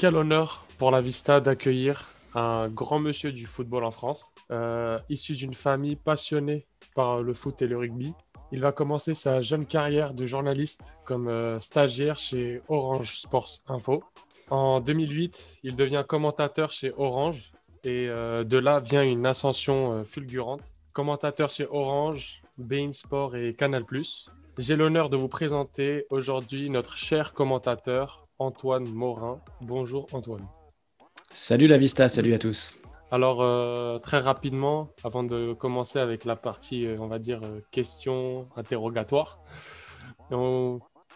quel honneur pour la Vista d'accueillir un grand monsieur du football en France, euh, issu d'une famille passionnée par le foot et le rugby. Il va commencer sa jeune carrière de journaliste comme euh, stagiaire chez Orange Sports Info. En 2008, il devient commentateur chez Orange et euh, de là vient une ascension fulgurante. Commentateur chez Orange, Bein Sport et Canal+. J'ai l'honneur de vous présenter aujourd'hui notre cher commentateur Antoine Morin. Bonjour Antoine. Salut la Vista, salut à tous. Alors euh, très rapidement, avant de commencer avec la partie, euh, on va dire, euh, questions interrogatoires,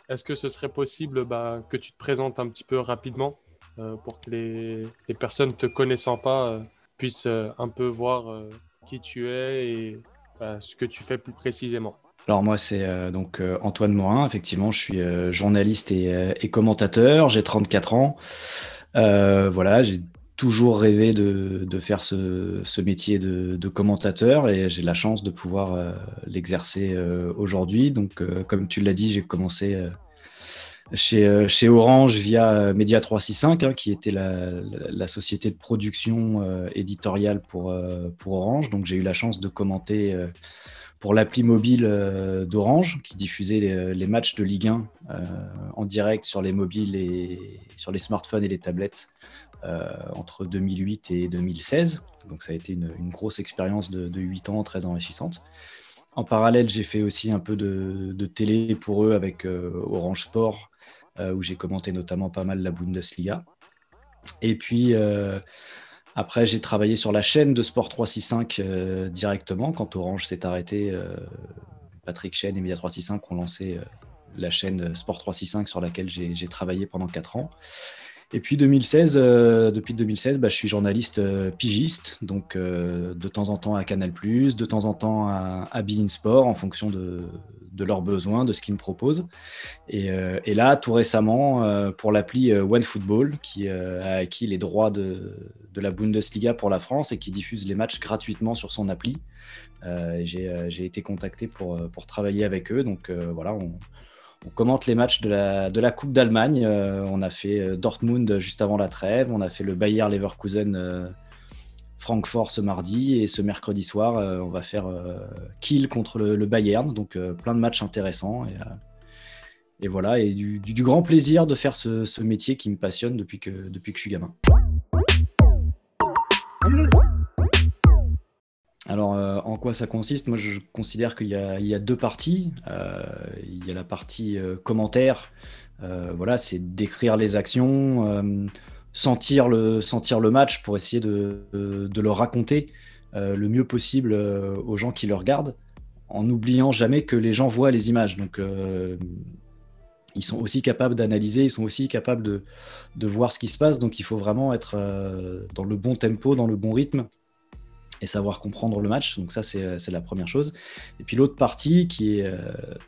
est-ce que ce serait possible bah, que tu te présentes un petit peu rapidement pour que les, les, personnes te connaissant pas puissent un peu voir qui tu es et bah, ce que tu fais plus précisément? Alors moi c'est donc Antoine Morin, effectivement je suis journaliste et, commentateur, j'ai 34 ans, voilà j'ai toujours rêvé de, faire ce, métier de, commentateur et j'ai la chance de pouvoir euh, l'exercer euh, aujourd'hui. Donc, euh, comme tu l'as dit, j'ai commencé chez, Orange via Media 365, hein, qui était la, société de production éditoriale pour Orange. Donc, j'ai eu la chance de commenter pour l'appli mobile d'Orange, qui diffusait les, les, matchs de Ligue 1 en direct sur les mobiles et sur les smartphones et les tablettes euh, entre 2008 et 2016. Donc ça a été une, grosse expérience de, 8 ans très enrichissante. En parallèle, j'ai fait aussi un peu de, télé pour eux avec euh, Orange Sport, euh, où j'ai commenté notamment pas mal la Bundesliga. Et puis, après, j'ai travaillé sur la chaîne de Sport 365 directement. Quand Orange s'est arrêté, Patrick Chen et Media 365 ont lancé la chaîne Sport 365 sur laquelle j'ai travaillé pendant 4 ans. Et puis 2016, euh, depuis 2016, bah, je suis journaliste euh, pigiste, donc euh, de temps en temps à Canal+, de temps en temps à, à Bein Sport, en fonction de, leurs besoins, de ce qu'ils me proposent. Et, là, tout récemment, pour l'appli OneFootball, qui a acquis les droits de, la Bundesliga pour la France et qui diffuse les matchs gratuitement sur son appli. J'ai été contacté pour, pour travailler avec eux, donc voilà, on, commente les matchs de la, de Coupe d'Allemagne. Euh, on a fait euh, Dortmund juste avant la trêve. On a fait le Bayer Leverkusen euh, Francfort ce mardi. Et ce mercredi soir, on va faire Kiel contre le, Bayern. Donc plein de matchs intéressants. Et, voilà. Et du, grand plaisir de faire ce, ce, métier qui me passionne depuis que, depuis que je suis gamin. Alors, euh, en quoi ça consiste? Moi, je considère qu'il y, a deux parties. Euh, il y a la partie euh, commentaire. voilà, c'est décrire les actions, sentir, le, match pour essayer de, le raconter le mieux possible aux gens qui le regardent, en n'oubliant jamais que les gens voient les images. Ils sont aussi capables d'analyser, ils sont aussi capables de, voir ce qui se passe. Donc, il faut vraiment être dans le bon tempo, dans le bon rythme et savoir comprendre le match. Donc ça, c'est euh, la première chose. Et puis l'autre partie qui est euh,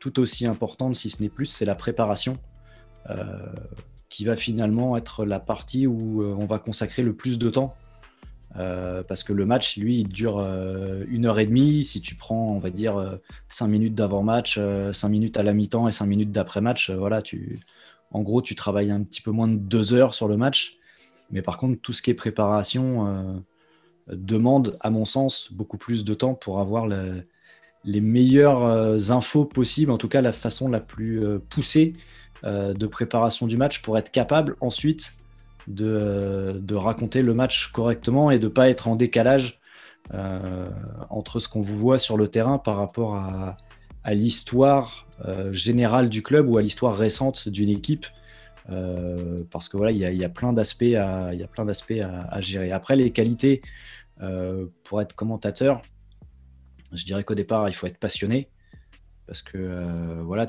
tout aussi importante, si ce n'est plus, c'est la préparation, euh, qui va finalement être la partie où on va consacrer le plus de temps. Parce que le match, lui, il dure une heure et demie. Si tu prends, on va dire, cinq minutes d'avant-match, cinq minutes à la mi-temps et cinq minutes d'après-match, voilà, tu, en gros, tu travailles un petit peu moins de deux heures sur le match. Mais par contre, tout ce qui est préparation, demande, à mon sens, beaucoup plus de temps pour avoir les meilleures euh, infos possibles, en tout cas la façon la plus euh, poussée euh, de préparation du match pour être capable ensuite de, raconter le match correctement et de ne pas être en décalage entre ce qu'on vous voit sur le terrain par rapport à, l'histoire générale du club ou à l'histoire récente d'une équipe. parce que voilà, il y, a plein d'aspects à, à, gérer. Après, les qualités euh, pour être commentateur, je dirais qu'au départ, il faut être passionné. Parce que euh, voilà,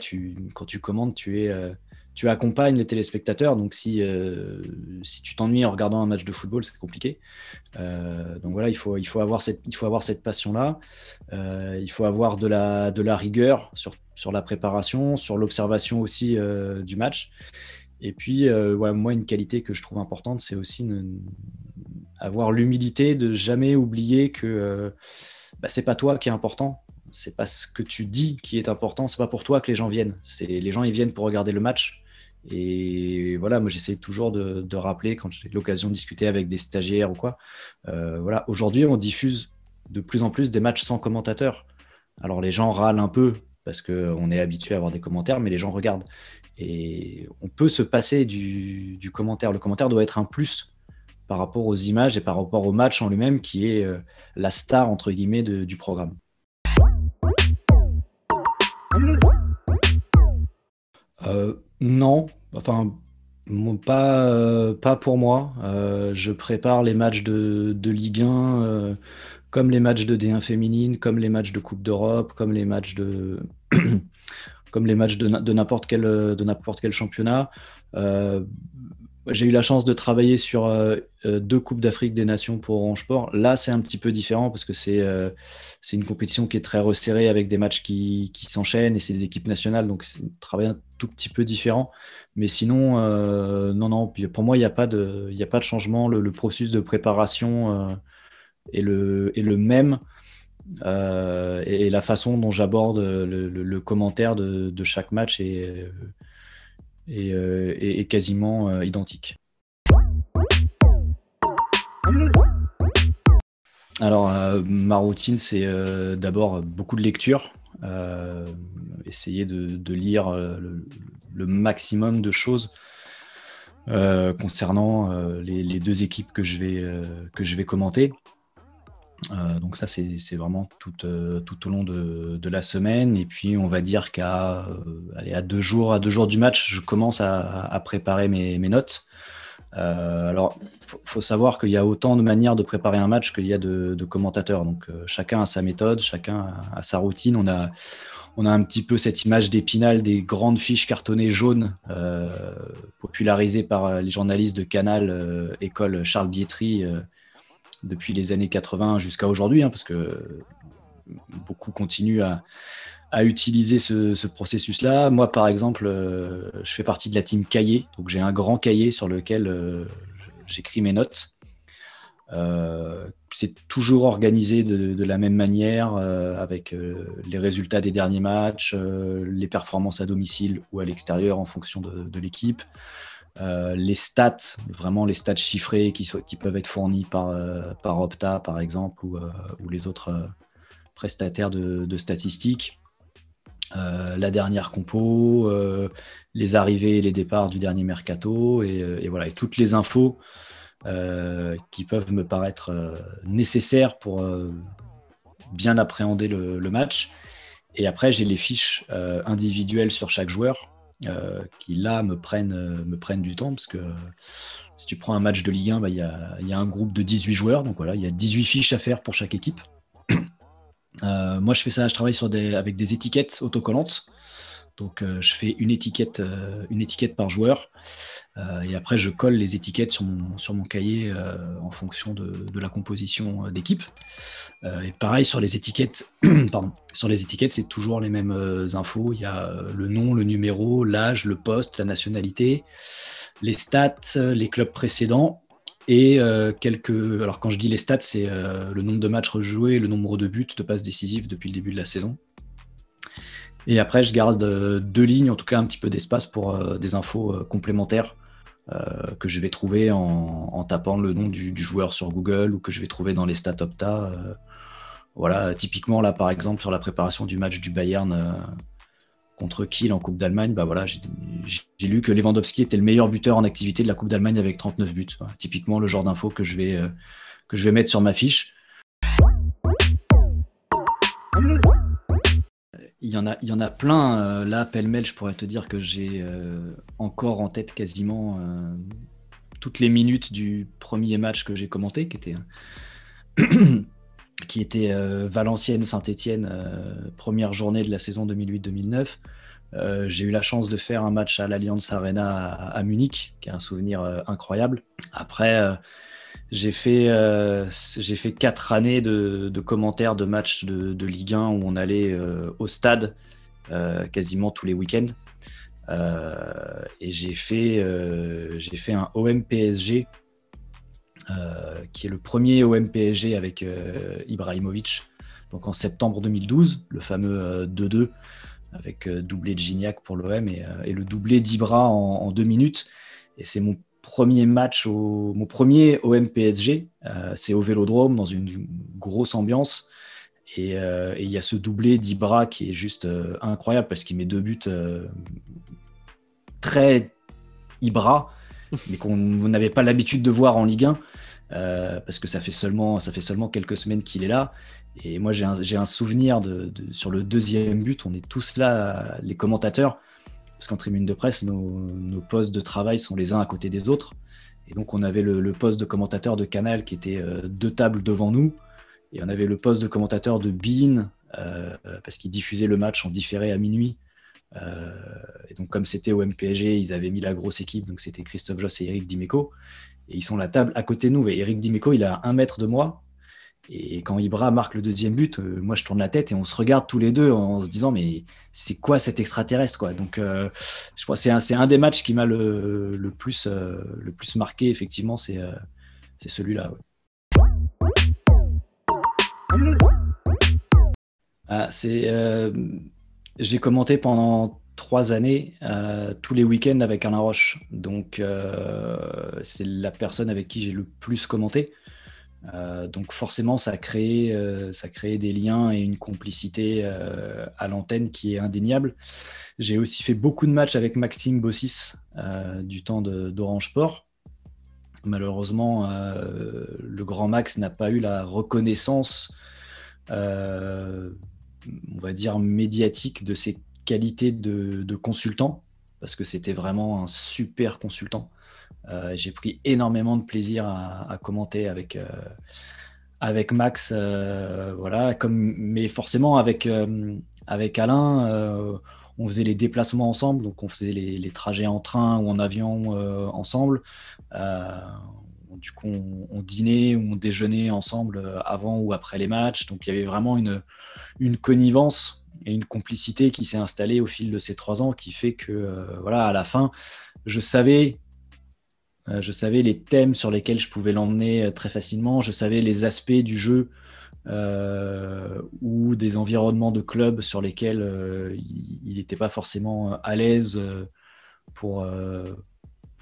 quand tu commentes, tu, es, euh, tu accompagnes les téléspectateurs. Donc si, si tu t'ennuies en regardant un match de football, c'est compliqué. donc voilà, il faut, il faut avoir cette, cette passion-là. il faut avoir de la, de la rigueur sur, sur la préparation, sur l'observation aussi du match. Et puis, moi, une qualité que je trouve importante, c'est aussi avoir l'humilité de jamais oublier que euh, bah, c'est pas toi qui est important, c'est pas ce que tu dis qui est important, c'est pas pour toi que les gens viennent. C'est les gens ils viennent pour regarder le match Et voilà, moi j'essaie toujours de, rappeler quand j'ai l'occasion de discuter avec des stagiaires ou quoi. Euh, voilà, aujourd'hui on diffuse de plus en plus des matchs sans commentateurs. Alors les gens râlent un peu parce qu'on est habitué à avoir des commentaires, mais les gens regardent. Et on peut se passer du, commentaire. Le commentaire doit être un plus par rapport aux images et par rapport au match en lui-même qui est euh, la star entre guillemets du programme. Euh, non, enfin, pas, euh, pas pour moi. Euh, je prépare les matchs de, Ligue 1 comme les matchs de D1 féminine, comme les matchs de Coupe d'Europe, comme les matchs de n'importe quel championnat. J'ai eu la chance de travailler sur euh, euh, deux Coupes d'Afrique des Nations pour Orange Sport. Là, c'est un petit peu différent parce que c'est euh, une compétition qui est très resserrée avec des matchs qui, qui s'enchaînent et c'est des équipes nationales, donc c'est un travail un tout petit peu différent. Mais sinon, non, non, pour moi, il n'y a, pas de, a pas de changement. Le, processus de préparation est, le, est le même. et, la façon dont j'aborde le, commentaire de, de, chaque match est est, euh, quasiment euh, identique. Alors, euh, ma routine, c'est d'abord beaucoup de lecture, essayer de, lire le, maximum de choses concernant les, deux équipes que je vais, que je vais commenter. Euh, donc ça, c'est vraiment tout, euh, tout, au long de, la semaine. Et puis, on va dire qu'à euh, à deux, jours, deux jours du match, je commence à, préparer mes, notes. alors, il faut, savoir qu'il y a autant de manières de préparer un match qu'il y a de, commentateurs. Donc, chacun a sa méthode, chacun a, sa routine. On a, on a un petit peu cette image d'épinal des grandes fiches cartonnées jaunes popularisées par les journalistes de Canal, école Charles Bietri depuis les années 80 jusqu'à aujourd'hui, hein, parce que beaucoup continuent à, utiliser ce, processus-là. Moi, par exemple, euh, je fais partie de la team cahier, donc j'ai un grand cahier sur lequel euh, j'écris mes notes. Euh, c'est toujours organisé de, la même manière, avec les résultats des derniers matchs, les performances à domicile ou à l'extérieur en fonction de l'équipe. Euh, les stats, vraiment les stats chiffrés qui, peuvent être fournis par, euh, par Opta, par exemple, ou, euh, les autres prestataires de, statistiques. la dernière compo, les arrivées et les départs du dernier mercato, et, voilà, et toutes les infos qui peuvent me paraître nécessaires pour bien appréhender le, match. Et après, j'ai les fiches individuelles sur chaque joueur qui là me prennent, euh, me prennent du temps parce que si tu prends un match de Ligue 1, bah, il y, a, y, a, un groupe de 18 joueurs, donc voilà, il y a 18 fiches à faire pour chaque équipe. Euh, moi, je fais ça, je travaille sur des, avec des étiquettes autocollantes. Donc, je fais une étiquette, étiquette par joueur. et après, je colle les étiquettes sur mon, cahier en fonction de, la composition d'équipe. Euh, et pareil sur les étiquettes, pardon, sur les étiquettes, c'est toujours les mêmes euh, infos. Il y a euh, le nom, le numéro, l'âge, le poste, la nationalité, les stats, les clubs précédents et quelques. Alors quand je dis les stats, c'est le nombre de matchs rejoués, le nombre de buts, de passes décisives depuis le début de la saison. Et après, je garde deux lignes, en tout cas un petit peu d'espace pour des infos complémentaires euh, que je vais trouver en, tapant le nom du, joueur sur Google ou que je vais trouver dans les stats Opta. Euh, voilà, typiquement là par exemple sur la préparation du match du Bayern euh, contre Kiel en Coupe d'Allemagne, bah voilà, j'ai lu que Lewandowski était le meilleur buteur en activité de la Coupe d'Allemagne avec 39 buts. typiquement le genre d'info que que je vais mettre sur ma fiche. Il y, en a, il y en a plein. Euh, là, pêle-mêle, je pourrais te dire que j'ai euh, encore en tête quasiment euh, toutes les minutes du premier match que j'ai commenté, qui était, qui était Valenciennes-Saint-Etienne, première journée de la saison 2008-2009. j'ai eu la chance de faire un match à l'Alliance Arena à, Munich, qui est un souvenir incroyable. Après, j'ai fait, euh, j'ai fait quatre années de, commentaires de matchs de, Ligue 1 où on allait euh, au stade euh, quasiment tous les week-ends. et j'ai fait, j'ai fait un OM PSG qui est le premier OM PSG avec Ibrahimovic. Donc en septembre 2012, le fameux 2-2 avec doublé de Gignac pour l'OM et, le doublé d'Ibra en, deux minutes. Et c'est mon premier match, au, mon premier OM PSG. c'est au Vélodrome, dans une grosse ambiance. Et il y a ce doublé d'Ibra qui est juste incroyable parce qu'il met deux buts très Ibra, mais qu'on vous n'avez pas l'habitude de voir en Ligue 1. Euh, parce que ça fait seulement, ça fait seulement quelques semaines qu'il est là. Et moi, j'ai un, souvenir de, sur le deuxième but. On est tous là, les commentateurs, parce qu'en tribune de presse, nos, postes de travail sont les uns à côté des autres. Et donc, on avait le, poste de commentateur de Canal qui était euh, deux tables devant nous. Et on avait le poste de commentateur de Bean, euh, parce qu'il diffusait le match en différé à minuit. et donc, comme c'était au MPG, ils avaient mis la grosse équipe. Donc, c'était Christophe Joss et Eric Dimeco. Et ils sont la table à côté de nous. Et Eric Dimeco, il a un mètre de moi. Et quand Ibra marque le deuxième but, euh, moi je tourne la tête et on se regarde tous les deux en se disant mais c'est quoi cet extraterrestre quoi? Donc euh, je crois c'est un, des matchs qui m'a le, plus euh, le plus marqué effectivement c'est celui-là. Ah, j'ai commenté pendant trois années tous les week-ends avec Alain Roche. Donc, c'est la personne avec qui j'ai le plus commenté. Euh, donc, forcément, ça a, créé, ça a des liens et une complicité à l'antenne qui est indéniable. J'ai aussi fait beaucoup de matchs avec Maxime Bossis du temps d'Orange Sport. Malheureusement, le grand Max n'a pas eu la reconnaissance, on va dire, médiatique de ses qualité de, consultant, parce que c'était vraiment un super consultant. Euh, j'ai pris énormément de plaisir à, commenter avec, euh, avec Max, euh, voilà, comme, mais forcément avec, avec Alain, on faisait les déplacements ensemble, donc on faisait les, trajets en train ou en avion ensemble. du coup, on, on, dînait ou on déjeunait ensemble avant ou après les matchs, donc il y avait vraiment une, une connivence et une complicité qui s'est installée au fil de ces trois ans qui fait que, voilà, à la fin, je savais, je savais les thèmes sur lesquels je pouvais l'emmener euh, très facilement, je savais les aspects du jeu ou des environnements de club sur lesquels il n'était pas forcément à l'aise pour,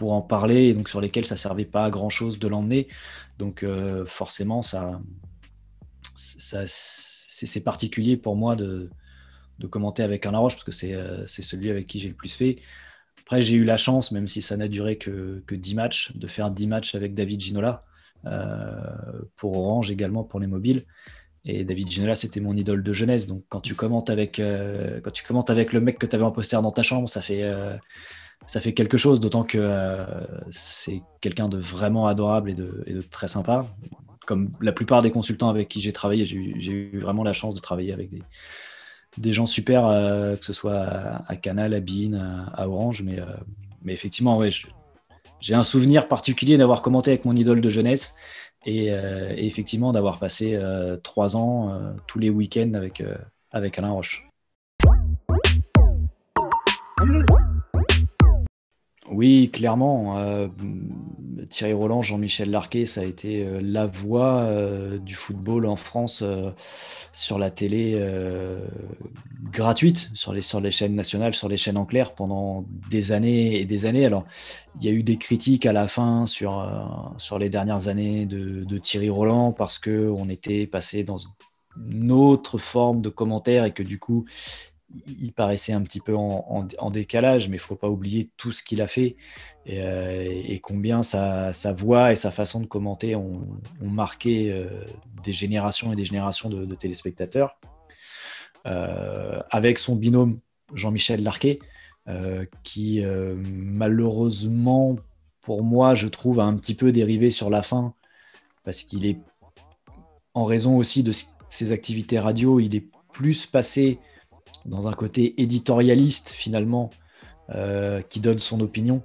en parler et donc sur lesquels ça servait pas à grand chose de l'emmener. Donc forcément, ça, c'est particulier pour moi de, de commenter avec Alain Roche, parce que euh, c'est celui avec qui j'ai le plus fait. Après, j'ai eu la chance, même si ça n'a duré que, que 10 matchs, de faire 10 matchs avec David Ginola, euh, pour Orange également, pour les mobiles. Et David Ginola, c'était mon idole de jeunesse. Donc, quand tu commentes avec, euh, quand tu commentes avec le mec que tu avais en poster dans ta chambre, ça fait, ça fait quelque chose, d'autant que c'est quelqu'un de vraiment adorable et de, et de, très sympa. Comme la plupart des consultants avec qui j'ai travaillé, j'ai eu, eu, vraiment la chance de travailler avec des, des gens super, euh, que ce soit à, Canal, à Bean, à, Orange. Mais, euh, effectivement, j'ai un souvenir particulier d'avoir commenté avec mon idole de jeunesse et, euh, effectivement d'avoir passé trois ans tous les week-ends avec, avec Alain Roche. Oui, clairement. Euh, Thierry Roland, Jean-Michel Larquet, ça a été euh, la voix euh, du football en France sur la télé gratuite, sur les, chaînes nationales, sur les chaînes en clair pendant des années et des années. Alors, il y a eu des critiques à la fin sur, les dernières années de, de Thierry Roland parce qu'on était passé dans une autre forme de commentaire et que du coup, il paraissait un petit peu en, décalage, mais il faut pas oublier tout ce qu'il a fait et, euh, combien sa, voix et sa façon de commenter ont, marqué euh, des générations et des générations de, téléspectateurs. Euh, avec son binôme Jean-Michel Larquet, qui malheureusement, pour moi, je trouve, a un petit peu dérivé sur la fin, parce qu'il est, en raison aussi de ses activités radio, il est plus passé dans un côté éditorialiste finalement, euh, qui donne son opinion,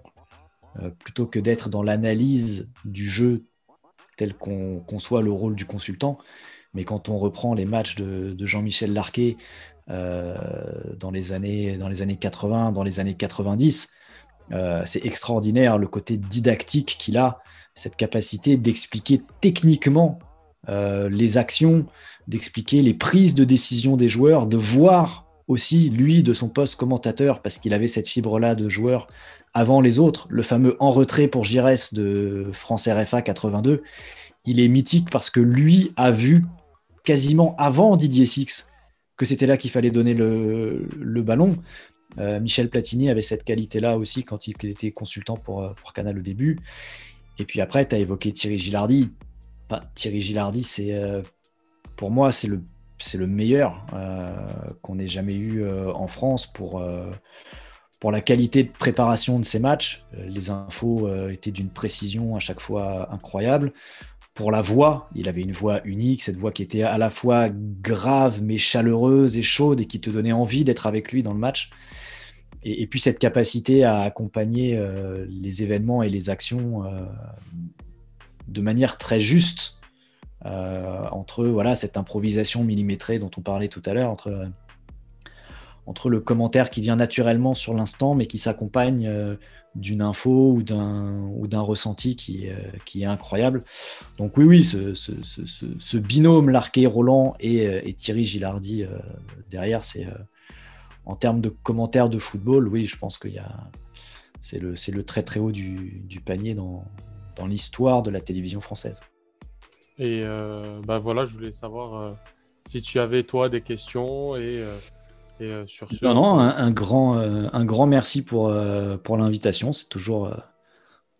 euh, plutôt que d'être dans l'analyse du jeu tel qu'on conçoit le rôle du consultant. Mais quand on reprend les matchs de, Jean-Michel Larquet euh, dans, les années, dans les années 80, dans les années 90, c'est extraordinaire le côté didactique qu'il a, cette capacité d'expliquer techniquement les actions, d'expliquer les prises de décision des joueurs, de voir aussi, lui, de son poste commentateur, parce qu'il avait cette fibre-là de joueur avant les autres. Le fameux en retrait pour Giresse de France RFA 82, il est mythique parce que lui a vu quasiment avant Didier Six que c'était là qu'il fallait donner le, ballon. Euh, Michel Platini avait cette qualité-là aussi quand il était consultant pour, euh, Canal au début. Et puis après, tu as évoqué Thierry Gilardi. Thierry Gilardi, c'est euh, pour moi, c'est le, le meilleur qu'on ait jamais eu en France pour, pour la qualité de préparation de ces matchs. Les infos étaient d'une précision à chaque fois incroyable pour la voix. Il avait une voix unique, cette voix qui était à la fois grave mais chaleureuse et chaude et qui te donnait envie d'être avec lui dans le match. Et, puis cette capacité à accompagner euh, les événements et les actions euh, de manière très juste euh, entre voilà cette improvisation millimétrée dont on parlait tout à l'heure entre entre le commentaire qui vient naturellement sur l'instant mais qui s'accompagne d'une info ou d'un ou d'un ressenti qui, qui est incroyable. Donc oui, oui, ce, ce, ce, binôme Larquet Roland et, euh, et, Thierry Gilardi euh, derrière, c'est euh, en termes de commentaires de football, oui, je pense qu'il y a c'est le, le très très haut du, du panier dans, dans l'histoire de la télévision française. Et bah voilà, je voulais savoir si tu avais toi des questions et euh, non, non, un, grand, euh, un grand merci pour, euh, pour l'invitation. C'est toujours,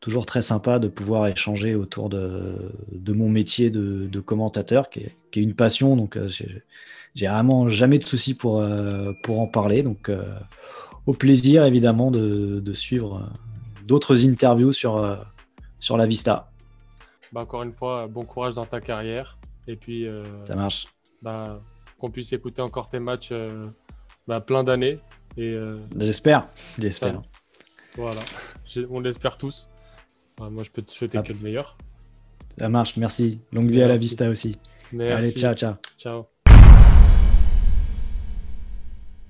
toujours très sympa de pouvoir échanger autour de, de mon métier de, commentateur, qui est, qui est, une passion. Donc, j'ai vraiment jamais de soucis pour, pour en parler. Donc, au plaisir, évidemment, de, de suivre d'autres interviews sur, sur la Vista. Bah, encore une fois, bon courage dans ta carrière. Et puis, ça marche. Bah, qu'on puisse écouter encore tes matchs bah, plein d'années. Et euh, j'espère, j'espère. Voilà, on l'espère tous. moi, je peux te souhaiter que le meilleur. Ça marche, merci. Longue vie à la Vista aussi. Allez, ciao, ciao. Ciao.